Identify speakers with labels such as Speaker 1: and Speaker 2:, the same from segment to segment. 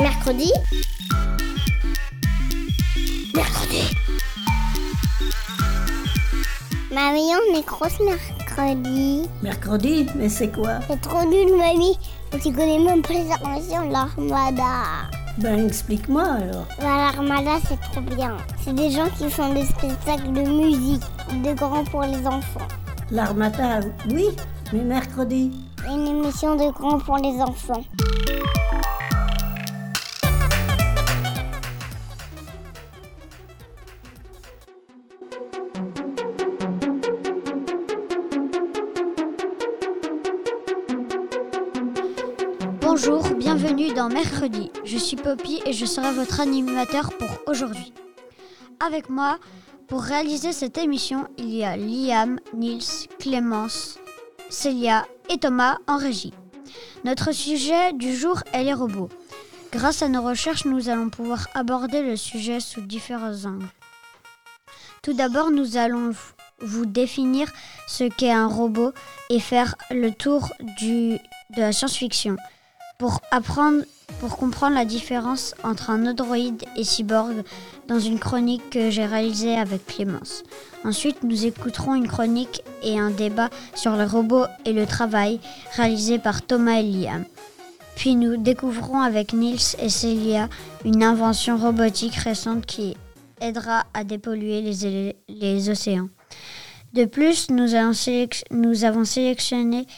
Speaker 1: Mercredi Mercredi Mamie, on est grosse mercredi.
Speaker 2: Mercredi Mais c'est quoi?
Speaker 1: C'est trop nul, mamie. Tu connais même pas les informations de l'armada.
Speaker 2: Ben explique-moi alors.
Speaker 1: L'armada, c'est trop bien. C'est des gens qui font des spectacles de musique, de grands pour les enfants.
Speaker 2: L'armata, oui, mais mercredi.
Speaker 1: Une émission de grands pour les enfants.
Speaker 3: Bonjour, bienvenue dans Mercredi. Je suis Poppy et je serai votre animateur pour aujourd'hui. Avec moi, pour réaliser cette émission, il y a Liam, Nils, Clémence, Célia et Thomas en régie. Notre sujet du jour est les robots. Grâce à nos recherches, nous allons pouvoir aborder le sujet sous différents angles. Tout d'abord, nous allons vous définir ce qu'est un robot et faire le tour de la science-fiction pour apprendre, pour comprendre la différence entre un androïde et cyborg dans une chronique que j'ai réalisée avec Clémence. Ensuite, nous écouterons une chronique et un débat sur le robot et le travail réalisé par Thomas et Liam. Puis nous découvrons avec Nils et Célia une invention robotique récente qui aidera à dépolluer les, les océans. De plus, nous avons sélectionné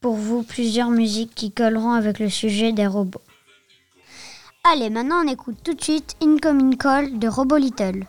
Speaker 3: pour vous plusieurs musiques qui colleront avec le sujet des robots. Allez, maintenant on écoute tout de suite Incoming Call de Robo Little.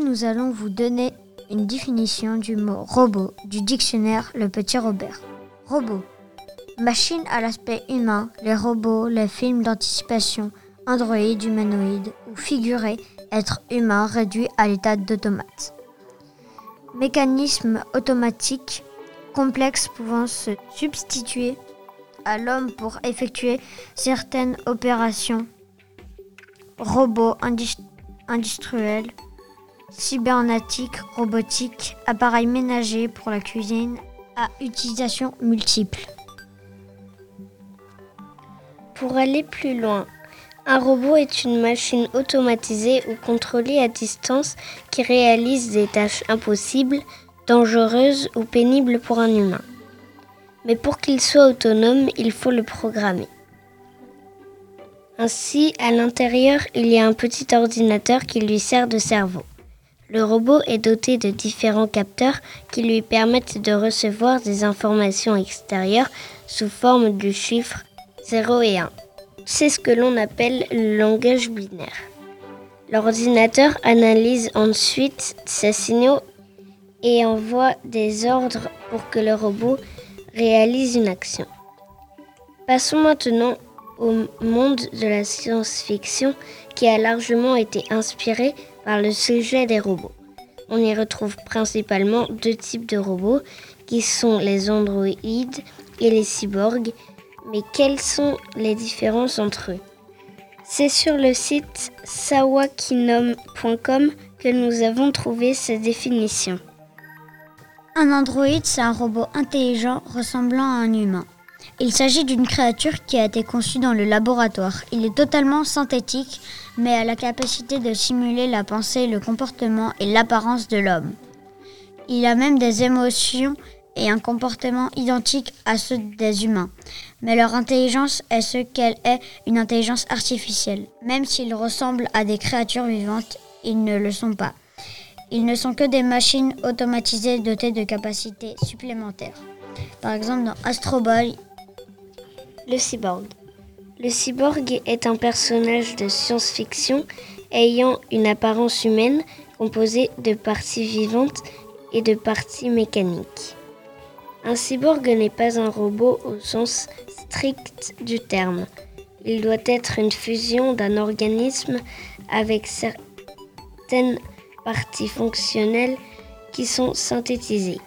Speaker 3: Nous allons vous donner une définition du mot robot du dictionnaire Le Petit Robert. Robot. Machine à l'aspect humain, les robots, les films d'anticipation, androïdes, humanoïdes ou figurés, être humain réduit à l'état d'automate. Mécanisme automatique, complexe pouvant se substituer à l'homme pour effectuer certaines opérations. Robot indus- industriel, cybernétique, robotique, appareil ménager pour la cuisine à utilisation multiple.
Speaker 4: Pour aller plus loin, un robot est une machine automatisée ou contrôlée à distance qui réalise des tâches impossibles, dangereuses ou pénibles pour un humain. Mais pour qu'il soit autonome, il faut le programmer. Ainsi, à l'intérieur, il y a un petit ordinateur qui lui sert de cerveau. Le robot est doté de différents capteurs qui lui permettent de recevoir des informations extérieures sous forme du chiffre 0 et 1. C'est ce que l'on appelle le langage binaire. L'ordinateur analyse ensuite ces signaux et envoie des ordres pour que le robot réalise une action. Passons maintenant au monde de la science-fiction qui a largement été inspiré par le sujet des robots. On y retrouve principalement deux types de robots qui sont les androïdes et les cyborgs. Mais quelles sont les différences entre eux? C'est sur le site sawakinom.com que nous avons trouvé ces définitions.
Speaker 3: Un androïde, c'est un robot intelligent ressemblant à un humain. Il s'agit d'une créature qui a été conçue dans le laboratoire. Il est totalement synthétique, mais a la capacité de simuler la pensée, le comportement et l'apparence de l'homme. Il a même des émotions et un comportement identique à ceux des humains. Mais leur intelligence est ce qu'elle est, une intelligence artificielle. Même s'ils ressemblent à des créatures vivantes, ils ne le sont pas. Ils ne sont que des machines automatisées dotées de capacités supplémentaires. Par exemple, dans Astro Boy,
Speaker 4: Le cyborg. Le cyborg est un personnage de science-fiction ayant une apparence humaine composée de parties vivantes et de parties mécaniques. Un cyborg n'est pas un robot au sens strict du terme. Il doit être une fusion d'un organisme avec certaines parties fonctionnelles qui sont synthétisées.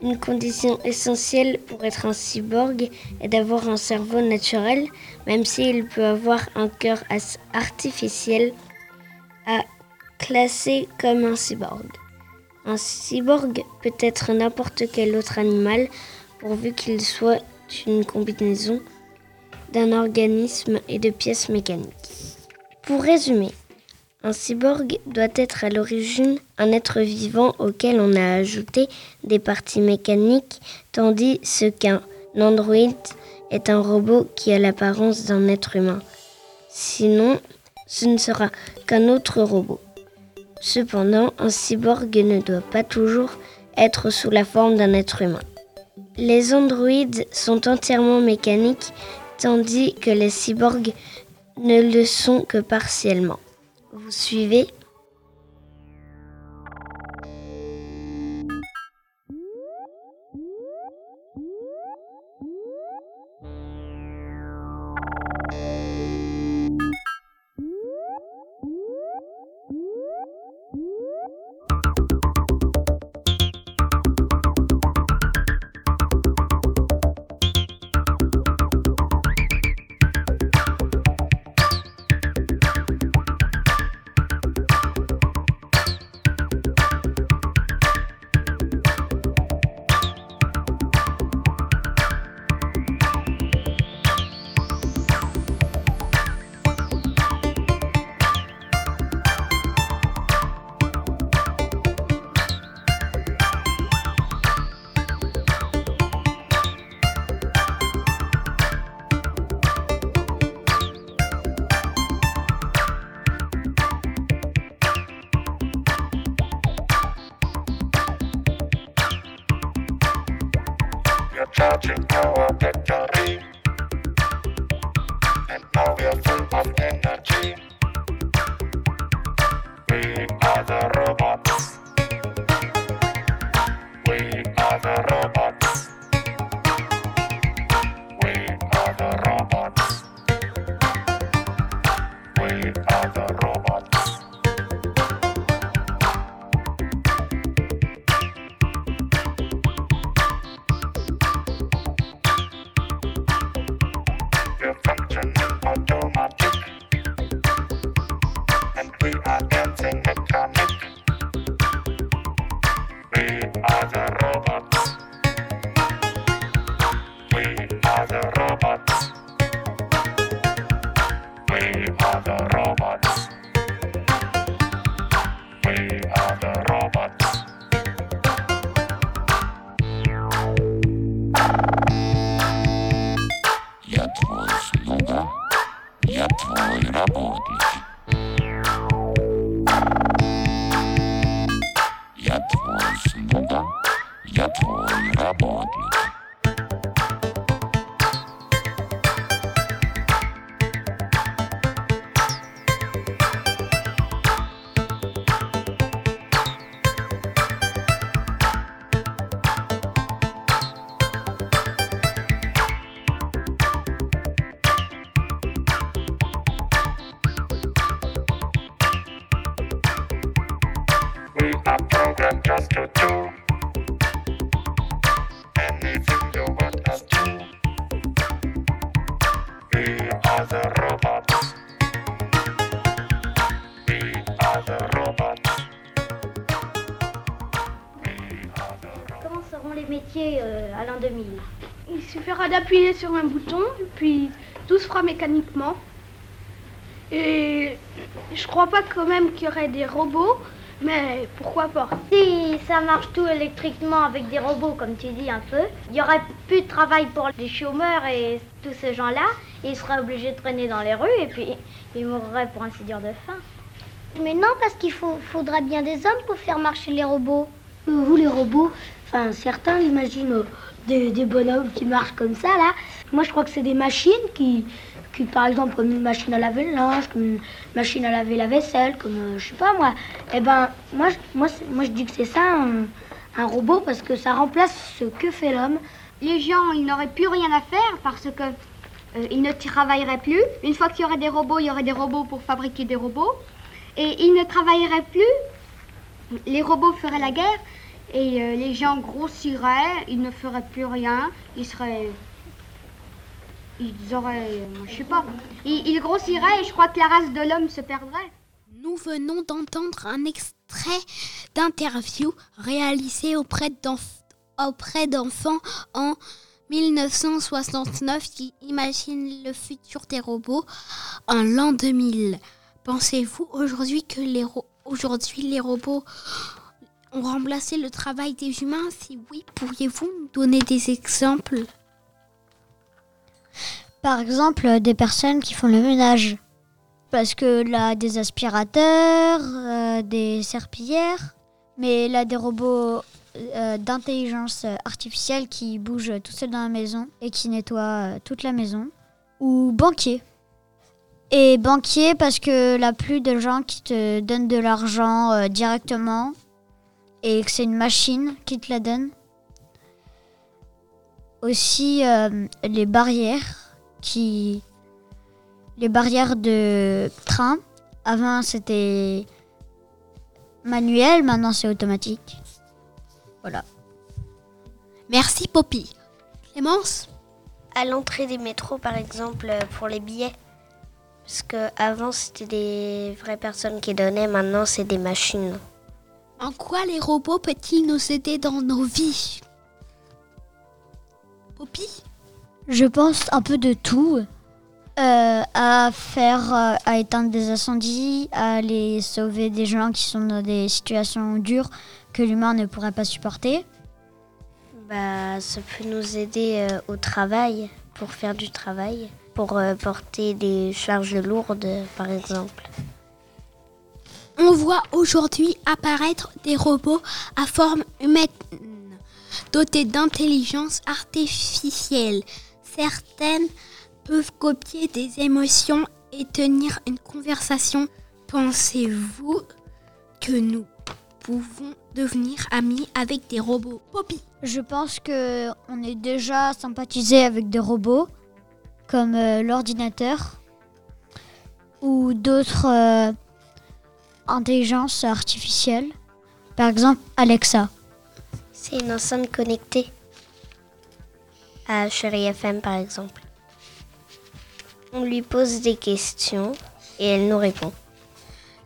Speaker 4: Une condition essentielle pour être un cyborg est d'avoir un cerveau naturel, même s'il peut avoir un cœur artificiel à classer comme un cyborg. Un cyborg peut être n'importe quel autre animal pourvu qu'il soit une combinaison d'un organisme et de pièces mécaniques. Pour résumer, un cyborg doit être à l'origine un être vivant auquel on a ajouté des parties mécaniques, tandis qu'un androïde est un robot qui a l'apparence d'un être humain. Sinon, ce ne sera qu'un autre robot. Cependant, un cyborg ne doit pas toujours être sous la forme d'un être humain. Les androïdes sont entièrement mécaniques, tandis que les cyborgs ne le sont que partiellement. Vous suivez
Speaker 5: Acabou.
Speaker 3: Comment seront les métiers à l'an 2000
Speaker 6: Il suffira d'appuyer sur un bouton, puis tout se fera mécaniquement. Et je crois pas quand même qu'il y aurait des robots, Mais pourquoi pas?
Speaker 3: Si ça marche tout électriquement avec des robots, comme tu dis un peu, il n'y aurait plus de travail pour les chômeurs et tous ces gens-là. Ils seraient obligés de traîner dans les rues et puis ils mourraient pour ainsi dire de faim.
Speaker 7: Mais non, parce qu'il faut, faudra bien des hommes pour faire marcher les robots.
Speaker 8: Euh, Vous, les robots, enfin, certains imaginent euh, des, des bonhommes qui marchent comme ça, là. Moi, je crois que c'est des machines qui, qui, par exemple, comme une machine à laver le linge, comme une machine à laver la vaisselle, comme, euh, je sais pas moi. Eh ben, moi, je- moi, moi je dis que c'est ça, un, un robot, parce que ça remplace ce que fait l'homme.
Speaker 9: les gens, ils n'auraient plus rien à faire parce que euh, ils ne travailleraient plus. Une fois qu'il y aurait des robots, il y aurait des robots pour fabriquer des robots. Et ils ne travailleraient plus. Les robots feraient la guerre et euh, les gens grossiraient. Ils ne feraient plus rien. Ils seraient. Ils auraient. euh, je sais pas. Ils, grossiraient et je crois que la race de l'homme se perdrait.
Speaker 10: Nous venons d'entendre un extrait d'interview réalisé auprès d'enf- auprès d'enfants en 1969 qui imaginent le futur des robots en l'an 2000. Pensez-vous aujourd'hui que les, les robots ont remplacé le travail des humains? Si oui, pourriez-vous nous donner des exemples?
Speaker 3: Par exemple, euh, des personnes qui font le ménage. Parce que là, des aspirateurs, euh, des serpillères, mais là, des robots euh, d'intelligence artificielle qui bougent tout seuls dans la maison et qui nettoient toute la maison. Ou banquier. Et banquier parce que là, plus de gens qui te donnent de l'argent euh, directement et que c'est une machine qui te la donne. Aussi, euh, les barrières qui les barrières de train avant c'était manuel maintenant c'est automatique voilà
Speaker 10: Merci Poppy. Clémence?
Speaker 4: À l'entrée des métros, par exemple, euh, pour les billets. Parce que avant c'était des vraies personnes qui donnaient, maintenant c'est des machines.
Speaker 10: En quoi les robots peuvent-ils nous aider dans nos vies? Poppy?
Speaker 3: Je pense un peu de tout. Euh, à faire euh, à éteindre des incendies à aller sauver des gens qui sont dans des situations dures que l'humain ne pourrait pas supporter.
Speaker 4: Bah, ça peut nous aider euh, au travail, pour faire du travail, pour euh, porter des charges lourdes, par exemple.
Speaker 10: On voit aujourd'hui apparaître des robots à forme humaine, dotés d'intelligence artificielle. Certaines peuvent copier des émotions et tenir une conversation. Pensez-vous que nous pouvons devenir amis avec des robots Poppy?
Speaker 3: Je pense que on est déjà sympathisé avec des robots comme euh, l'ordinateur ou d'autres euh, intelligences artificielles. Par exemple, Alexa.
Speaker 4: C'est une enceinte connectée. À Chérie FM, par exemple. On lui pose des questions et elle nous répond.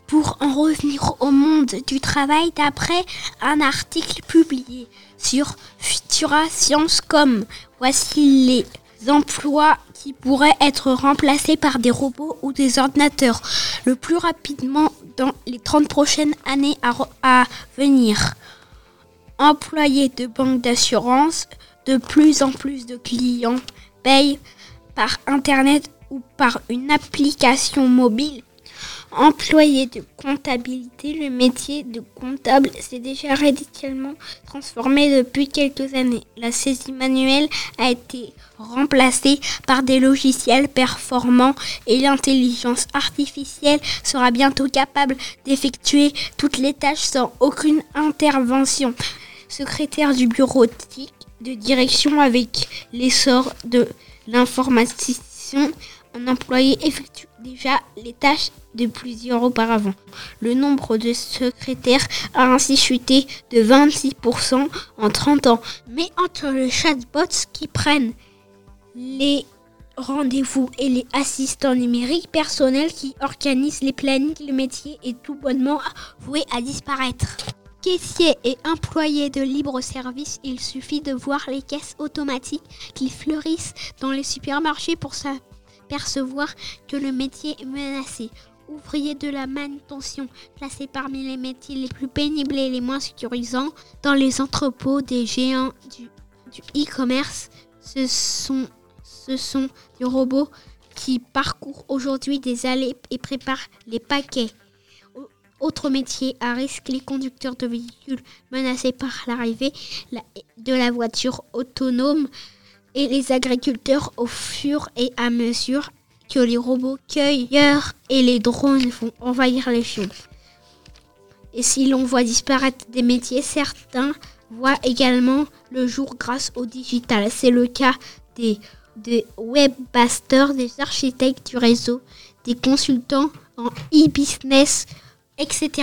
Speaker 10: Pour en revenir au monde du travail, d'après un article publié sur Futura Science.com, voici les emplois qui pourraient être remplacés par des robots ou des ordinateurs le plus rapidement dans les 30 prochaines années à, à venir. Employés de banques d'assurance, de plus en plus de clients payent par Internet ou par une application mobile. Employé de comptabilité, le métier de comptable s'est déjà radicalement transformé depuis quelques années. La saisie manuelle a été remplacée par des logiciels performants et l'intelligence artificielle sera bientôt capable d'effectuer toutes les tâches sans aucune intervention. Secrétaire du bureautique de direction avec l'essor de l'informatisation, un employé effectue déjà les tâches de plusieurs auparavant. Le nombre de secrétaires a ainsi chuté de 26% en 30 ans. Mais entre les chatbots qui prennent les rendez-vous et les assistants numériques personnels qui organisent les plannings, le métier est tout bonnement voué à disparaître. Caissiers et employés de libre-service, il suffit de voir les caisses automatiques qui fleurissent dans les supermarchés pour s'apercevoir que le métier est menacé. ouvrier de la manutention, classé parmi les métiers les plus pénibles et les moins sécurisants dans les entrepôts des géants du, e-commerce. Ce sont, ce sont des robots qui parcourent aujourd'hui des allées et préparent les paquets. Au- Autre métier à risque, les conducteurs de véhicules menacés par l'arrivée la- de la voiture autonome et les agriculteurs au fur et à mesure que les robots cueilleurs et les drones vont envahir les champs. Et si l'on voit disparaître des métiers, certains voient également le jour grâce au digital. C'est le cas des, des des architectes du réseau, des consultants en e-business, etc.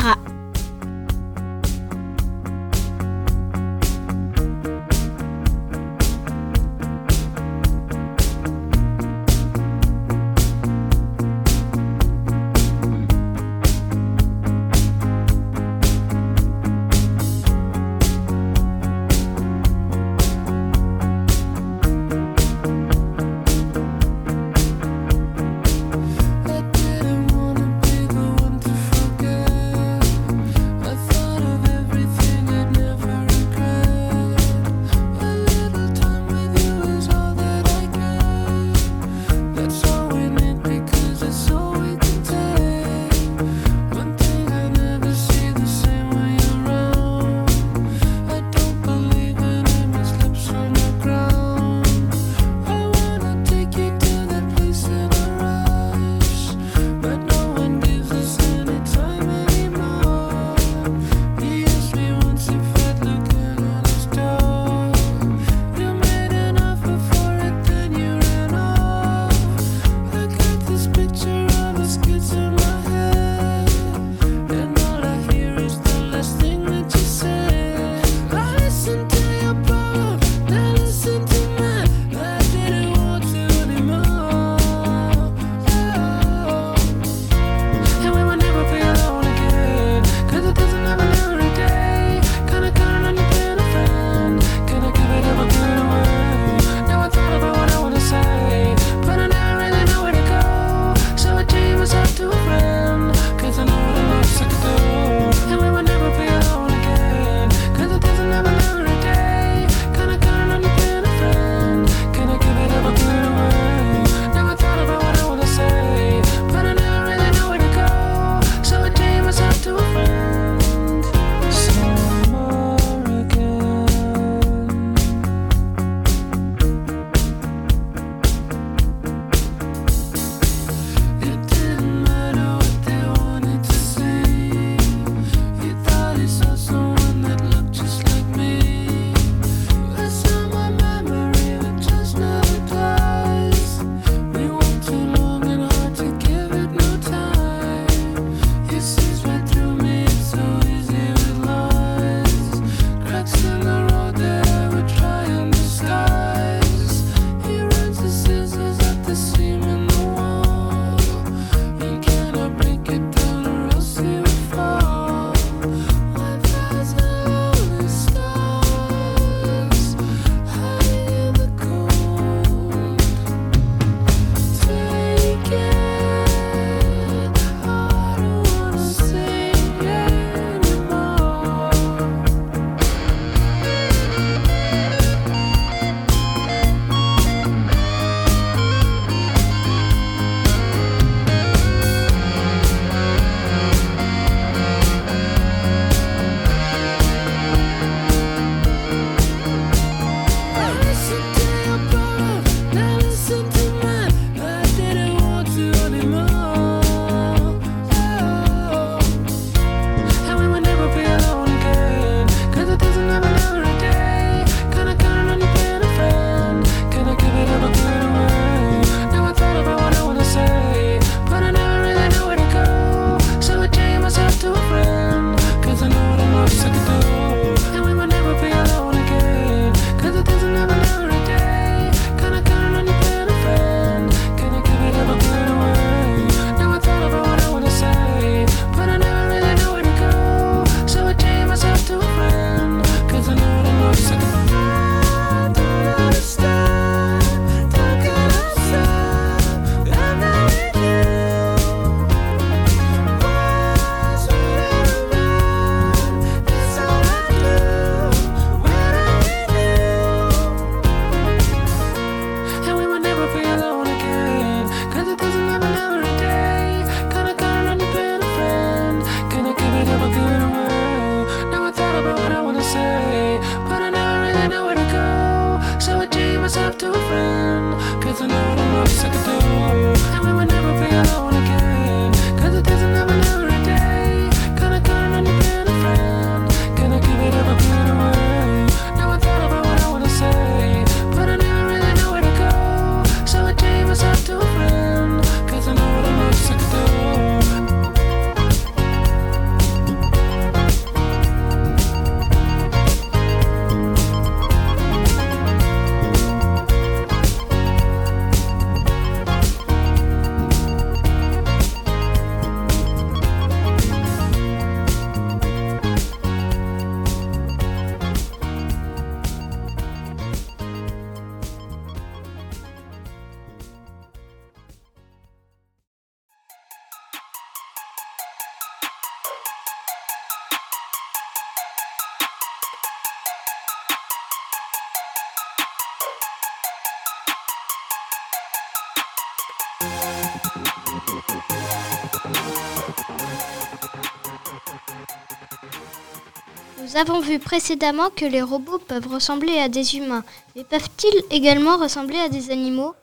Speaker 11: avons vu précédemment que les robots peuvent ressembler à des humains, mais peuvent-ils également ressembler à des animaux?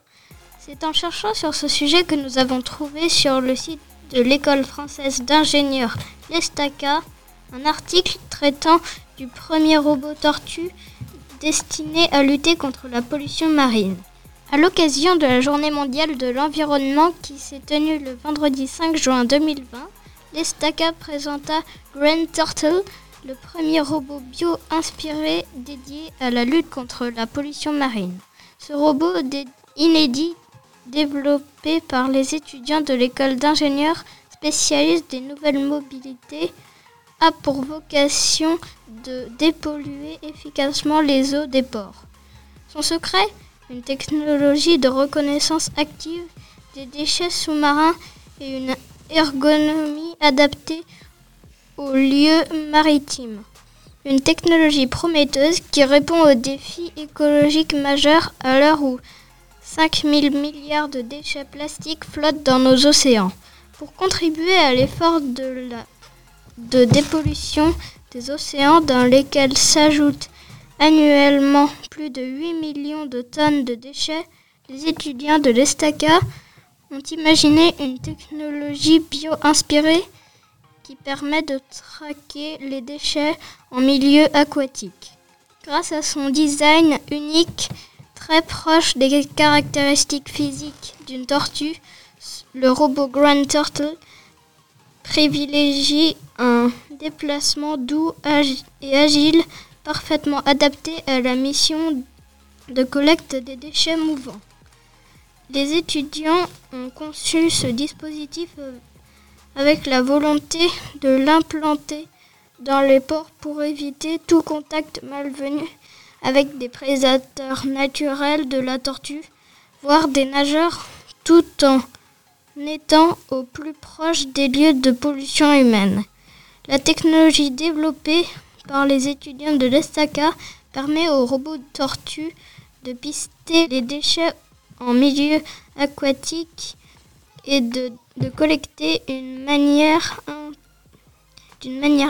Speaker 11: C'est en cherchant sur ce sujet que nous avons trouvé sur le site de l'école française d'ingénieurs l'Estaca un article traitant du premier robot tortue destiné à lutter contre la pollution marine. À l'occasion de la journée mondiale de l'environnement qui s'est tenue le vendredi 5 juin 2020, l'Estaca présenta Grand Turtle, le premier robot bio-inspiré dédié à la lutte contre la pollution marine. Ce robot inédit, développé par les étudiants de l'école d'ingénieurs spécialistes des nouvelles mobilités, a pour vocation de dépolluer efficacement les eaux des ports. Son secret? Une technologie de reconnaissance active des déchets sous-marins et une ergonomie adaptée aux lieux maritimes. Une technologie prometteuse qui répond aux défis écologiques majeurs à l'heure où 5000 milliards de déchets plastiques flottent dans nos océans. Pour contribuer à l'effort de, dépollution des océans dans lesquels s'ajoutent annuellement plus de 8 millions de tonnes de déchets, les étudiants de l'Estaca ont imaginé une technologie bio-inspirée qui permet de traquer les déchets en milieu aquatique. Grâce à son design unique, très proche des caractéristiques physiques d'une tortue, le robot Grand Turtle privilégie un déplacement doux et agile, parfaitement adapté à la mission de collecte des déchets mouvants. Les étudiants ont conçu ce dispositif euh, avec la volonté de l'implanter dans les ports pour éviter tout contact malvenu avec des prédateurs naturels de la tortue, voire des nageurs, tout en étant au plus proche des lieux de pollution humaine. La technologie développée par les étudiants de l'Estaca permet aux robots tortues de pister les déchets en milieu aquatique et de, collecter d'une manière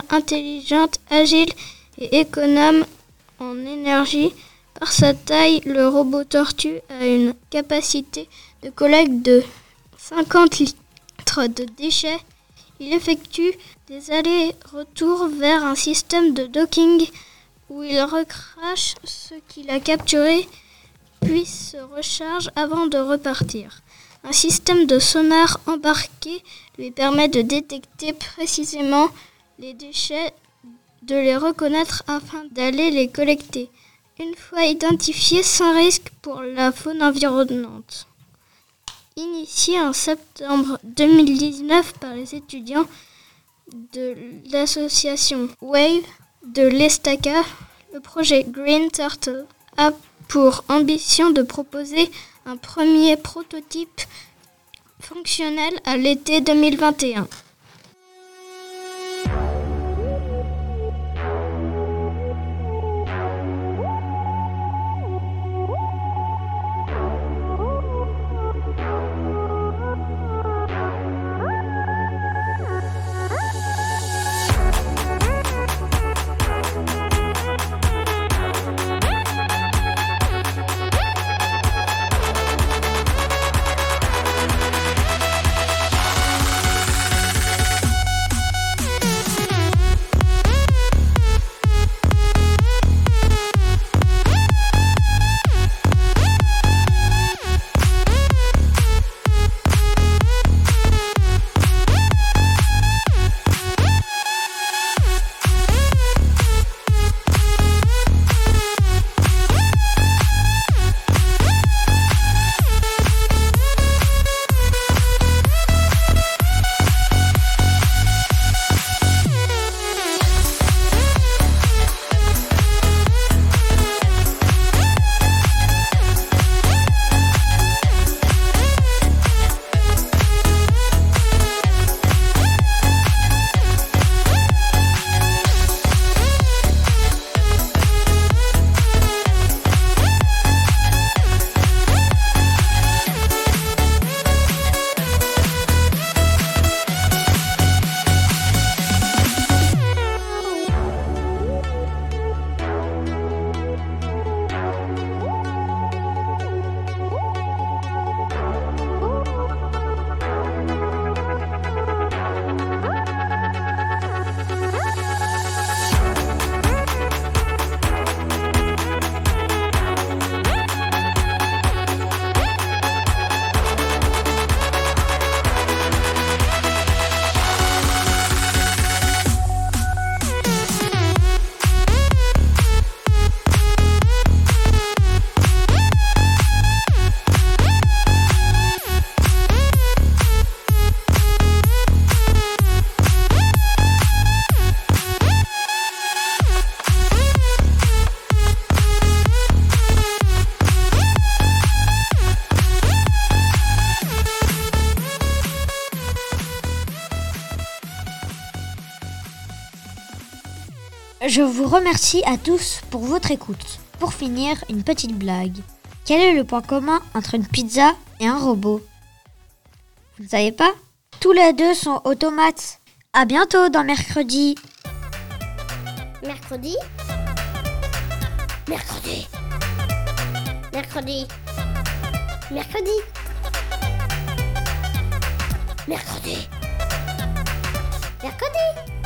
Speaker 11: intelligente, agile et économe en énergie. Par sa taille, le robot tortue a une capacité de collecte de 50 litres de déchets. Il effectue des allers-retours vers un système de docking où il recrache ce qu'il a capturé puis se recharge avant de repartir. Un système de sonar embarqué lui permet de détecter précisément les déchets, de les reconnaître afin d'aller les collecter, une fois identifiés sans risque pour la faune environnante. Initié en septembre 2019 par les étudiants de l'association WAVE de l'Estaca, le projet Green Turtle a pour ambition de proposer un premier prototype fonctionnel à l'été 2021.
Speaker 3: Je vous remercie à tous pour votre écoute. Pour finir, une petite blague. Quel est le point commun entre une pizza et un robot? Vous ne savez pas? Tous les deux sont automates. À bientôt dans mercredi.
Speaker 1: Mercredi? Mercredi Mercredi Mercredi Mercredi Mercredi